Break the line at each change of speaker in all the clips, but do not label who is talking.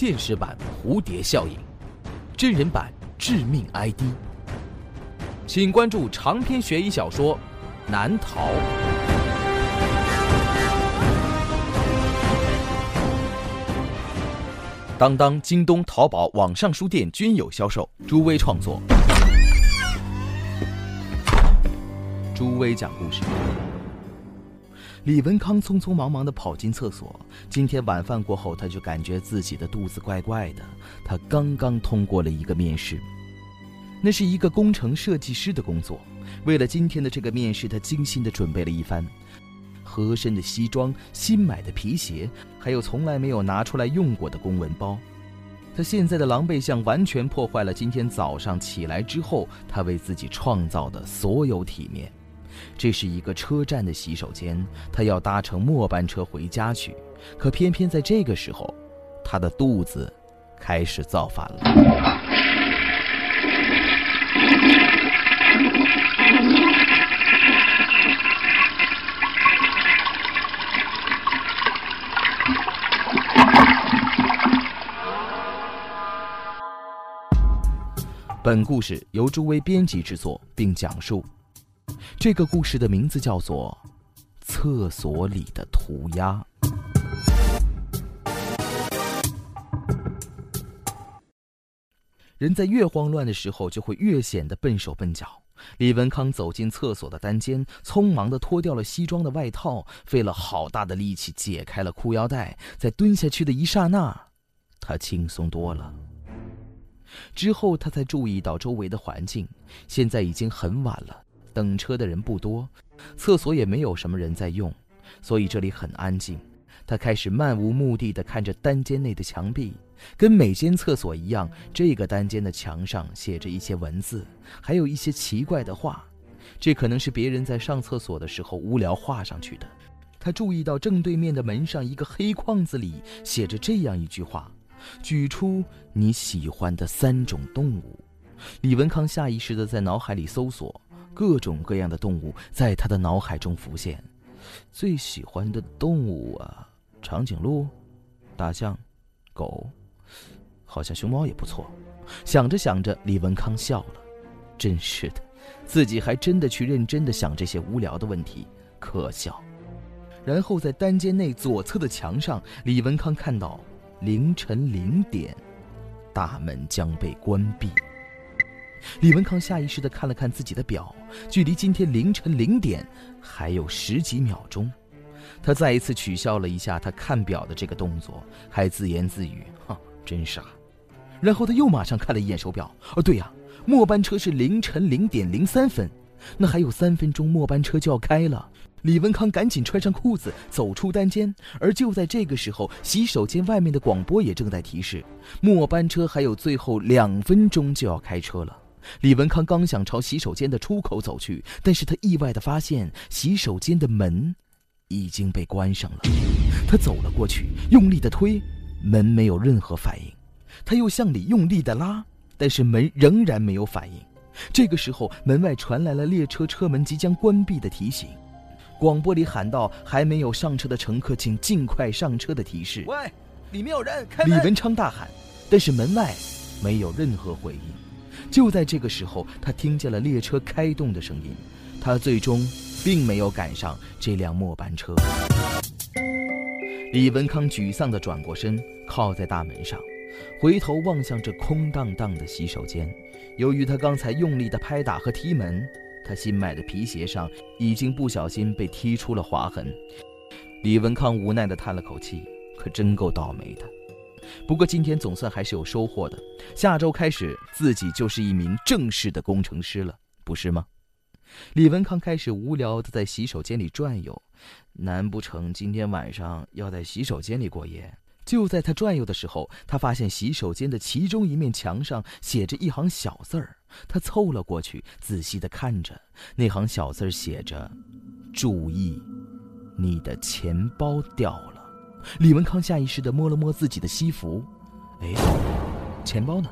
现实版蝴蝶效应，真人版致命 ID。请关注长篇悬疑小说《难逃》。当当、京东、淘宝网上书店均有销售。朱威创作，朱威讲故事。李文康匆匆忙忙地跑进厕所。今天晚饭过后，他就感觉自己的肚子怪怪的。他刚刚通过了一个面试，那是一个工程设计师的工作。为了今天的这个面试，他精心地准备了一番。合身的西装、新买的皮鞋，还有从来没有拿出来用过的公文包。他现在的狼狈相完全破坏了今天早上起来之后他为自己创造的所有体面。这是一个车站的洗手间，他要搭乘末班车回家去。可偏偏在这个时候，他的肚子开始造反了。本故事由朱威编辑制作并讲述。这个故事的名字叫做《厕所里的涂鸦》。人在越慌乱的时候，就会越显得笨手笨脚。李文康走进厕所的单间，匆忙的脱掉了西装的外套，费了好大的力气解开了裤腰带，在蹲下去的一刹那，他轻松多了。之后，他才注意到周围的环境。现在已经很晚了，等车的人不多，厕所也没有什么人在用，所以这里很安静。他开始漫无目的地看着单间内的墙壁，跟每间厕所一样，这个单间的墙上写着一些文字，还有一些奇怪的画。这可能是别人在上厕所的时候无聊画上去的。他注意到正对面的门上一个黑框子里写着这样一句话。举出你喜欢的三种动物。李文康下意识地在脑海里搜索各种各样的动物，在他的脑海中浮现。最喜欢的动物啊，长颈鹿、大象、狗，好像熊猫也不错。想着想着，李文康笑了。真是的，自己还真的去认真的想这些无聊的问题，可笑。然后在单间内左侧的墙上，李文康看到。凌晨零点，大门将被关闭。李文康下意识地看了看自己的表，距离今天凌晨零点还有十几秒钟。他再一次取消了一下他看表的这个动作，还自言自语：“哈，真傻。”然后他又马上看了一眼手表，哦，对呀，末班车是凌晨零点零三分，那还有三分钟末班车就要开了。李文康赶紧穿上裤子，走出单间。而就在这个时候，洗手间外面的广播也正在提示：末班车还有最后两分钟就要开车了。李文康刚想朝洗手间的出口走去，但是他意外地发现洗手间的门已经被关上了。他走了过去，用力地推，门没有任何反应。他又向里用力地拉，但是门仍然没有反应。这个时候，门外传来了列车车门即将关闭的提醒。广播里喊道：“还没有上车的乘客，请尽快上车。”的提示。
喂，里面有人！
李文昌大喊，但是门外没有任何回应。就在这个时候，他听见了列车开动的声音。他最终并没有赶上这辆末班车。李文康沮丧地转过身，靠在大门上，回头望向这空荡荡的洗手间。由于他刚才用力的拍打和踢门。他新买的皮鞋上已经不小心被踢出了划痕，李文康无奈地叹了口气，可真够倒霉的。不过今天总算还是有收获的，下周开始自己就是一名正式的工程师了，不是吗？李文康开始无聊地在洗手间里转悠，难不成今天晚上要在洗手间里过夜？就在他转悠的时候，他发现洗手间的其中一面墙上写着一行小字儿。他凑了过去，仔细地看着那行小字儿，写着：“注意，你的钱包掉了。”李文康下意识地摸了摸自己的西服，哎，钱包呢？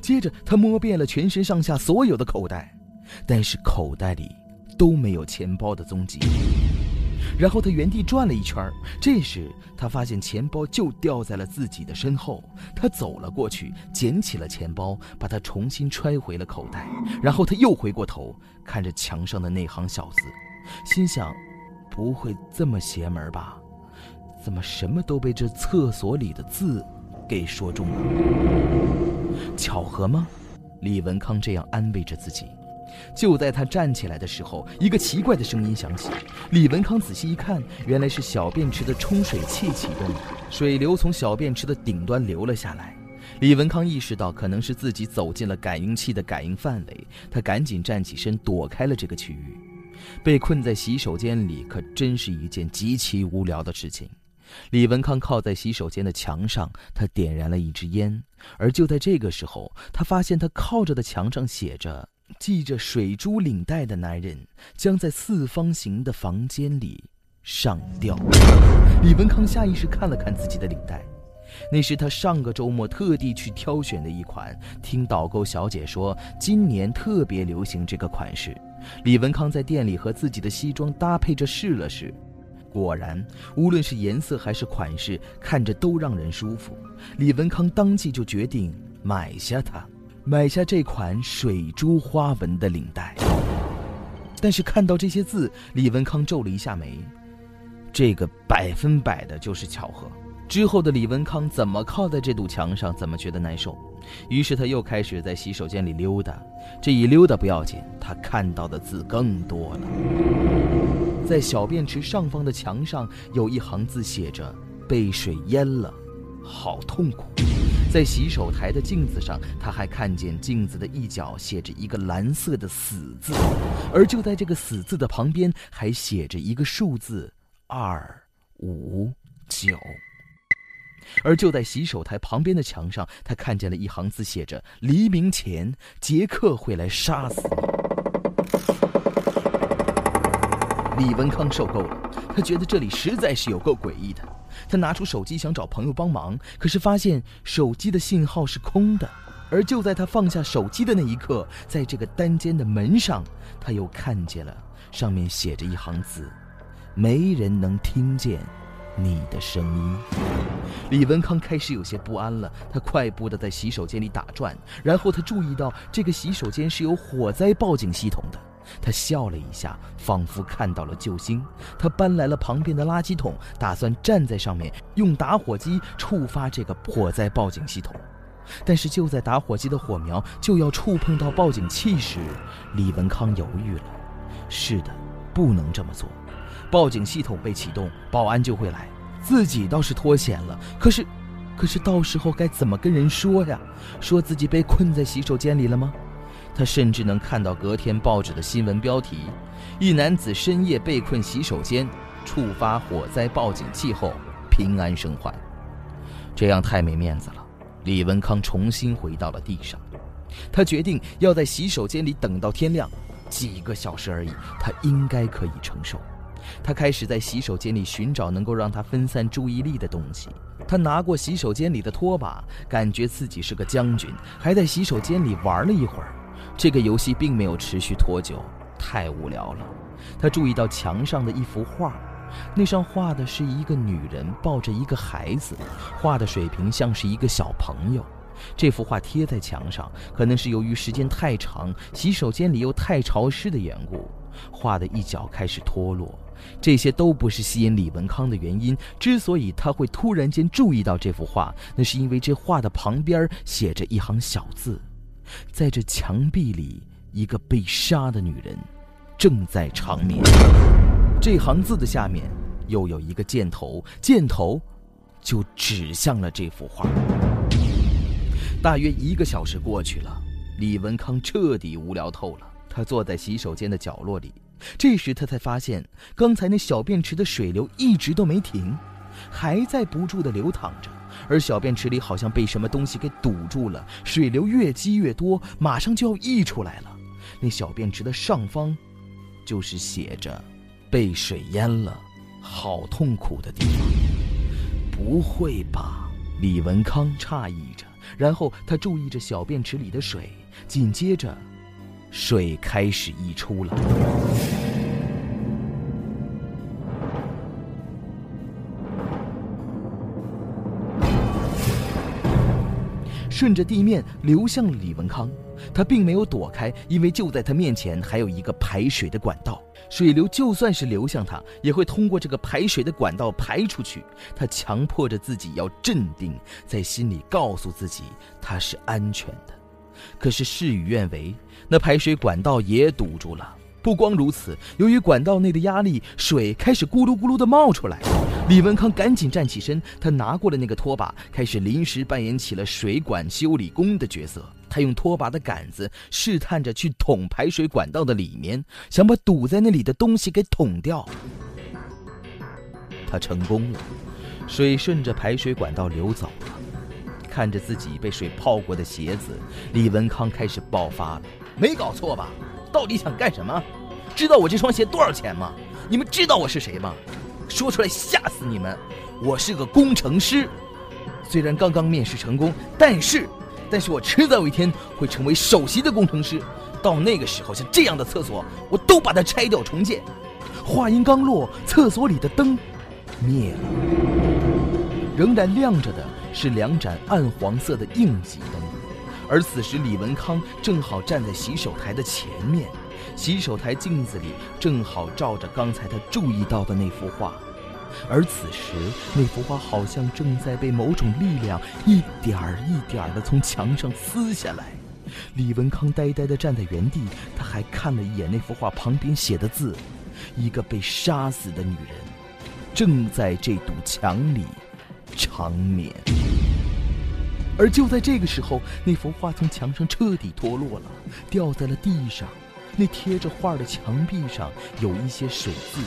接着他摸遍了全身上下所有的口袋，但是口袋里都没有钱包的踪迹。然后他原地转了一圈这时他发现钱包就掉在了自己的身后。他走了过去，捡起了钱包，把它重新揣回了口袋。然后他又回过头，看着墙上的那行小字，心想：不会这么邪门吧？怎么什么都被这厕所里的字给说中了？巧合吗？李文康这样安慰着自己。就在他站起来的时候，一个奇怪的声音响起。李文康仔细一看，原来是小便池的冲水器启动了，水流从小便池的顶端流了下来。李文康意识到可能是自己走进了感应器的感应范围，他赶紧站起身躲开了这个区域。被困在洗手间里可真是一件极其无聊的事情。李文康靠在洗手间的墙上，他点燃了一支烟。而就在这个时候，他发现他靠着的墙上写着。系着水珠领带的男人将在四方形的房间里上吊。李文康下意识看了看自己的领带，那是他上个周末特地去挑选的一款。听导购小姐说，今年特别流行这个款式。李文康在店里和自己的西装搭配着试了试，果然，无论是颜色还是款式，看着都让人舒服。李文康当即就决定买下它。买下这款水珠花纹的领带，但是看到这些字，李文康皱了一下眉。这个百分百的就是巧合。之后的李文康怎么靠在这堵墙上，怎么觉得难受。于是他又开始在洗手间里溜达。这一溜达不要紧，他看到的字更多了。在小便池上方的墙上有一行字，写着“被水淹了，好痛苦”。在洗手台的镜子上，他还看见镜子的一角写着一个蓝色的“死”字，而就在这个“死”字的旁边，还写着一个数字二五九。而就在洗手台旁边的墙上，他看见了一行字，写着：“黎明前，杰克会来杀死你。”李文康受够了，他觉得这里实在是有够诡异的。他拿出手机想找朋友帮忙，可是发现手机的信号是空的。而就在他放下手机的那一刻，在这个单间的门上，他又看见了上面写着一行字：“没人能听见你的声音。”李文康开始有些不安了，他快步的在洗手间里打转，然后他注意到这个洗手间是有火灾报警系统的。他笑了一下，仿佛看到了救星。他搬来了旁边的垃圾桶，打算站在上面用打火机触发这个火灾报警系统。但是就在打火机的火苗就要触碰到报警器时，李文康犹豫了。是的，不能这么做。报警系统被启动，保安就会来。自己倒是脱险了，可是，可是到时候该怎么跟人说呀？说自己被困在洗手间里了吗？他甚至能看到隔天报纸的新闻标题：一男子深夜被困洗手间，触发火灾报警器后平安生还。这样太没面子了。李文康重新回到了地上，他决定要在洗手间里等到天亮，几个小时而已，他应该可以承受。他开始在洗手间里寻找能够让他分散注意力的东西。他拿过洗手间里的拖把，感觉自己是个将军，还在洗手间里玩了一会儿。这个游戏并没有持续多久，太无聊了。他注意到墙上的一幅画，那上画的是一个女人抱着一个孩子，画的水平像是一个小朋友。这幅画贴在墙上，可能是由于时间太长，洗手间里又太潮湿的缘故，画的一角开始脱落。这些都不是吸引李文康的原因。之所以他会突然间注意到这幅画，那是因为这画的旁边写着一行小字。在这墙壁里，一个被杀的女人正在长眠。这行字的下面又有一个箭头，箭头就指向了这幅画。大约一个小时过去了，李文康彻底无聊透了。他坐在洗手间的角落里，这时他才发现，刚才那小便池的水流一直都没停，还在不住地流淌着。而小便池里好像被什么东西给堵住了，水流越积越多，马上就要溢出来了。那小便池的上方，就是写着“被水淹了，好痛苦”的地方。不会吧？李文康诧异着，然后他注意着小便池里的水，紧接着，水开始溢出了。顺着地面流向了李文康。他并没有躲开，因为就在他面前还有一个排水的管道，水流就算是流向他，也会通过这个排水的管道排出去。他强迫着自己要镇定，在心里告诉自己他是安全的。可是事与愿违，那排水管道也堵住了。不光如此，由于管道内的压力，水开始咕噜咕噜地冒出来。李文康赶紧站起身，他拿过了那个拖把，开始临时扮演起了水管修理工的角色。他用拖把的杆子试探着去捅排水管道的里面，想把堵在那里的东西给捅掉。他成功了，水顺着排水管道流走了。看着自己被水泡过的鞋子，李文康开始爆发了。没搞错吧？到底想干什么？知道我这双鞋多少钱吗？你们知道我是谁吗？说出来吓死你们！我是个工程师，虽然刚刚面试成功，但是。但是我迟早有一天会成为首席的工程师，到那个时候，像这样的厕所，我都把它拆掉重建。话音刚落，厕所里的灯灭了，仍然亮着的是两盏暗黄色的应急灯。而此时，李文康正好站在洗手台的前面，洗手台镜子里正好照着刚才他注意到的那幅画。而此时，那幅画好像正在被某种力量一点儿一点儿地从墙上撕下来。李文康呆呆地站在原地，他还看了一眼那幅画旁边写的字：“一个被杀死的女人，正在这堵墙里长眠。”而就在这个时候，那幅画从墙上彻底脱落了，掉在了地上。那贴着画的墙壁上有一些水渍。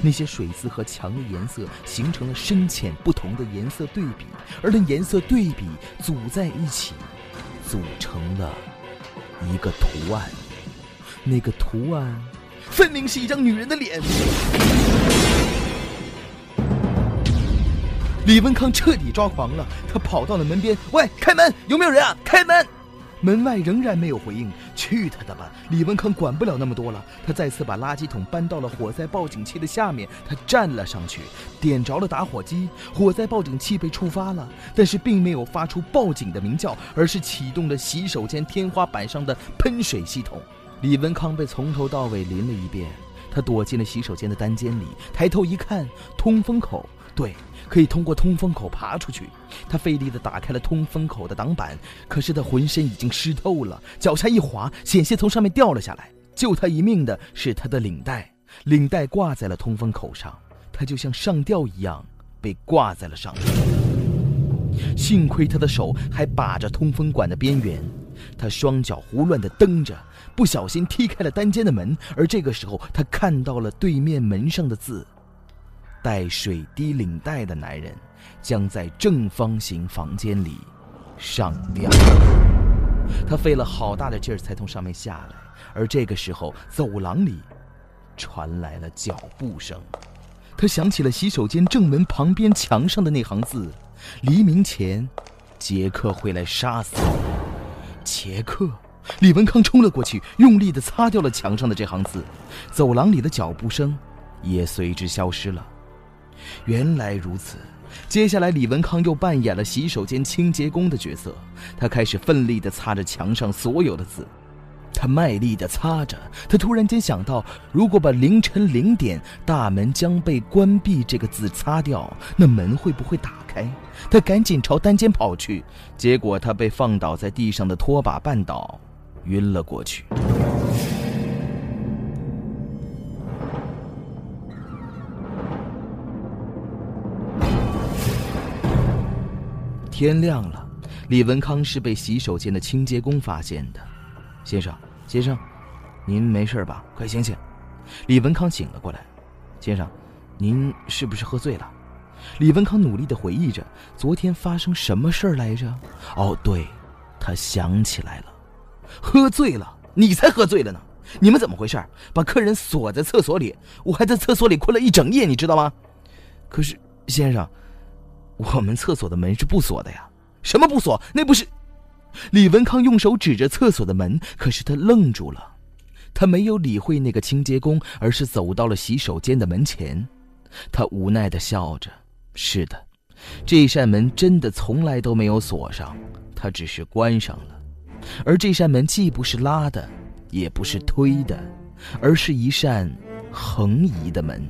那些水渍和墙的颜色形成了深浅不同的颜色对比，而那颜色对比组在一起，组成了一个图案。那个图案分明是一张女人的脸。李文康彻底抓狂了，他跑到了门边：“喂，开门！有没有人啊？开门！”门外仍然没有回应。去他的吧！李文康管不了那么多了。他再次把垃圾桶搬到了火灾报警器的下面，他站了上去，点着了打火机。火灾报警器被触发了，但是并没有发出报警的鸣叫，而是启动了洗手间天花板上的喷水系统。李文康被从头到尾淋了一遍。他躲进了洗手间的单间里，抬头一看，通风口。对。可以通过通风口爬出去。他费力地打开了通风口的挡板，可是他浑身已经湿透了，脚下一滑，险些从上面掉了下来。救他一命的是他的领带，领带挂在了通风口上，他就像上吊一样被挂在了上面。幸亏他的手还把着通风管的边缘，他双脚胡乱地蹬着，不小心踢开了单间的门。而这个时候，他看到了对面门上的字。带水滴领带的男人将在正方形房间里上吊。他费了好大的劲儿才从上面下来，而这个时候走廊里传来了脚步声。他想起了洗手间正门旁边墙上的那行字：“黎明前，杰克会来杀死你。”杰克！李文康冲了过去，用力地擦掉了墙上的这行字。走廊里的脚步声也随之消失了。原来如此，接下来李文康又扮演了洗手间清洁工的角色。他开始奋力地擦着墙上所有的字，他卖力地擦着。他突然间想到，如果把“凌晨零点，大门将被关闭”这个字擦掉，那门会不会打开？他赶紧朝单间跑去，结果他被放倒在地上的拖把绊倒，晕了过去。天亮了，李文康是被洗手间的清洁工发现的。先生，先生，您没事吧？快醒醒！李文康醒了过来。先生，您是不是喝醉了？李文康努力的回忆着昨天发生什么事儿来着。哦，对，他想起来了，喝醉了。你才喝醉了呢！你们怎么回事？把客人锁在厕所里，我还在厕所里困了一整夜，你知道吗？可是，先生。我们厕所的门是不锁的呀！什么不锁？那不是……李文康用手指着厕所的门，可是他愣住了，他没有理会那个清洁工，而是走到了洗手间的门前。他无奈的笑着：“是的，这扇门真的从来都没有锁上。”它只是关上了。而这扇门既不是拉的，也不是推的，而是一扇横移的门。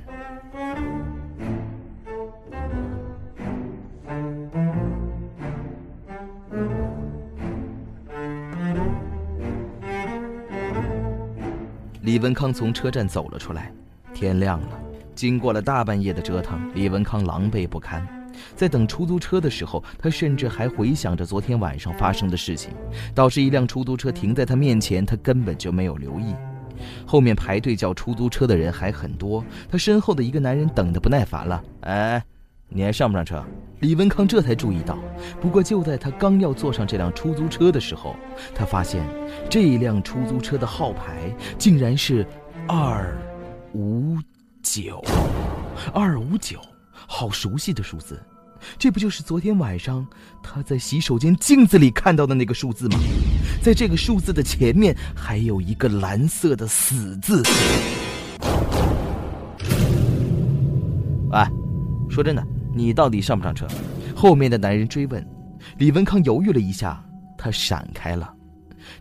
李文康从车站走了出来，天亮了。经过了大半夜的折腾，李文康狼狈不堪。在等出租车的时候，他甚至还回想着昨天晚上发生的事情。导致一辆出租车停在他面前，他根本就没有留意。后面排队叫出租车的人还很多，他身后的一个男人等得不耐烦了：“哎，你还上不上车？”李文康这才注意到。不过就在他刚要坐上这辆出租车的时候，他发现这辆出租车的号牌竟然是二五。九，二五九，好熟悉的数字，这不就是昨天晚上他在洗手间镜子里看到的那个数字吗？在这个数字的前面还有一个蓝色的死字。哎，说真的，你到底上不上车？后面的男人追问。李文康犹豫了一下，他闪开了。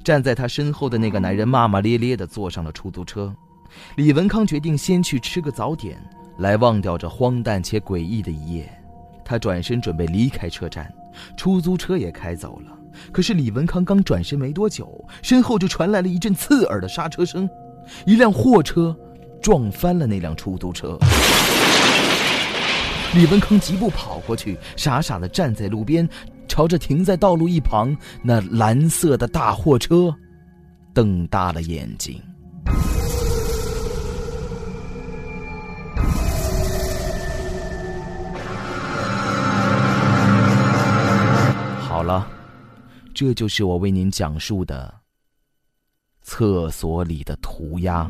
站在他身后的那个男人骂骂咧咧的坐上了出租车。李文康决定先去吃个早点，来忘掉这荒诞且诡异的一夜。他转身准备离开车站，出租车也开走了。可是李文康刚转身没多久，身后就传来了一阵刺耳的刹车声，一辆货车撞翻了那辆出租车。李文康疾步跑过去，傻傻的站在路边，朝着停在道路一旁那蓝色的大货车，瞪大了眼睛。好了，这就是我为您讲述的厕所里的涂鸦。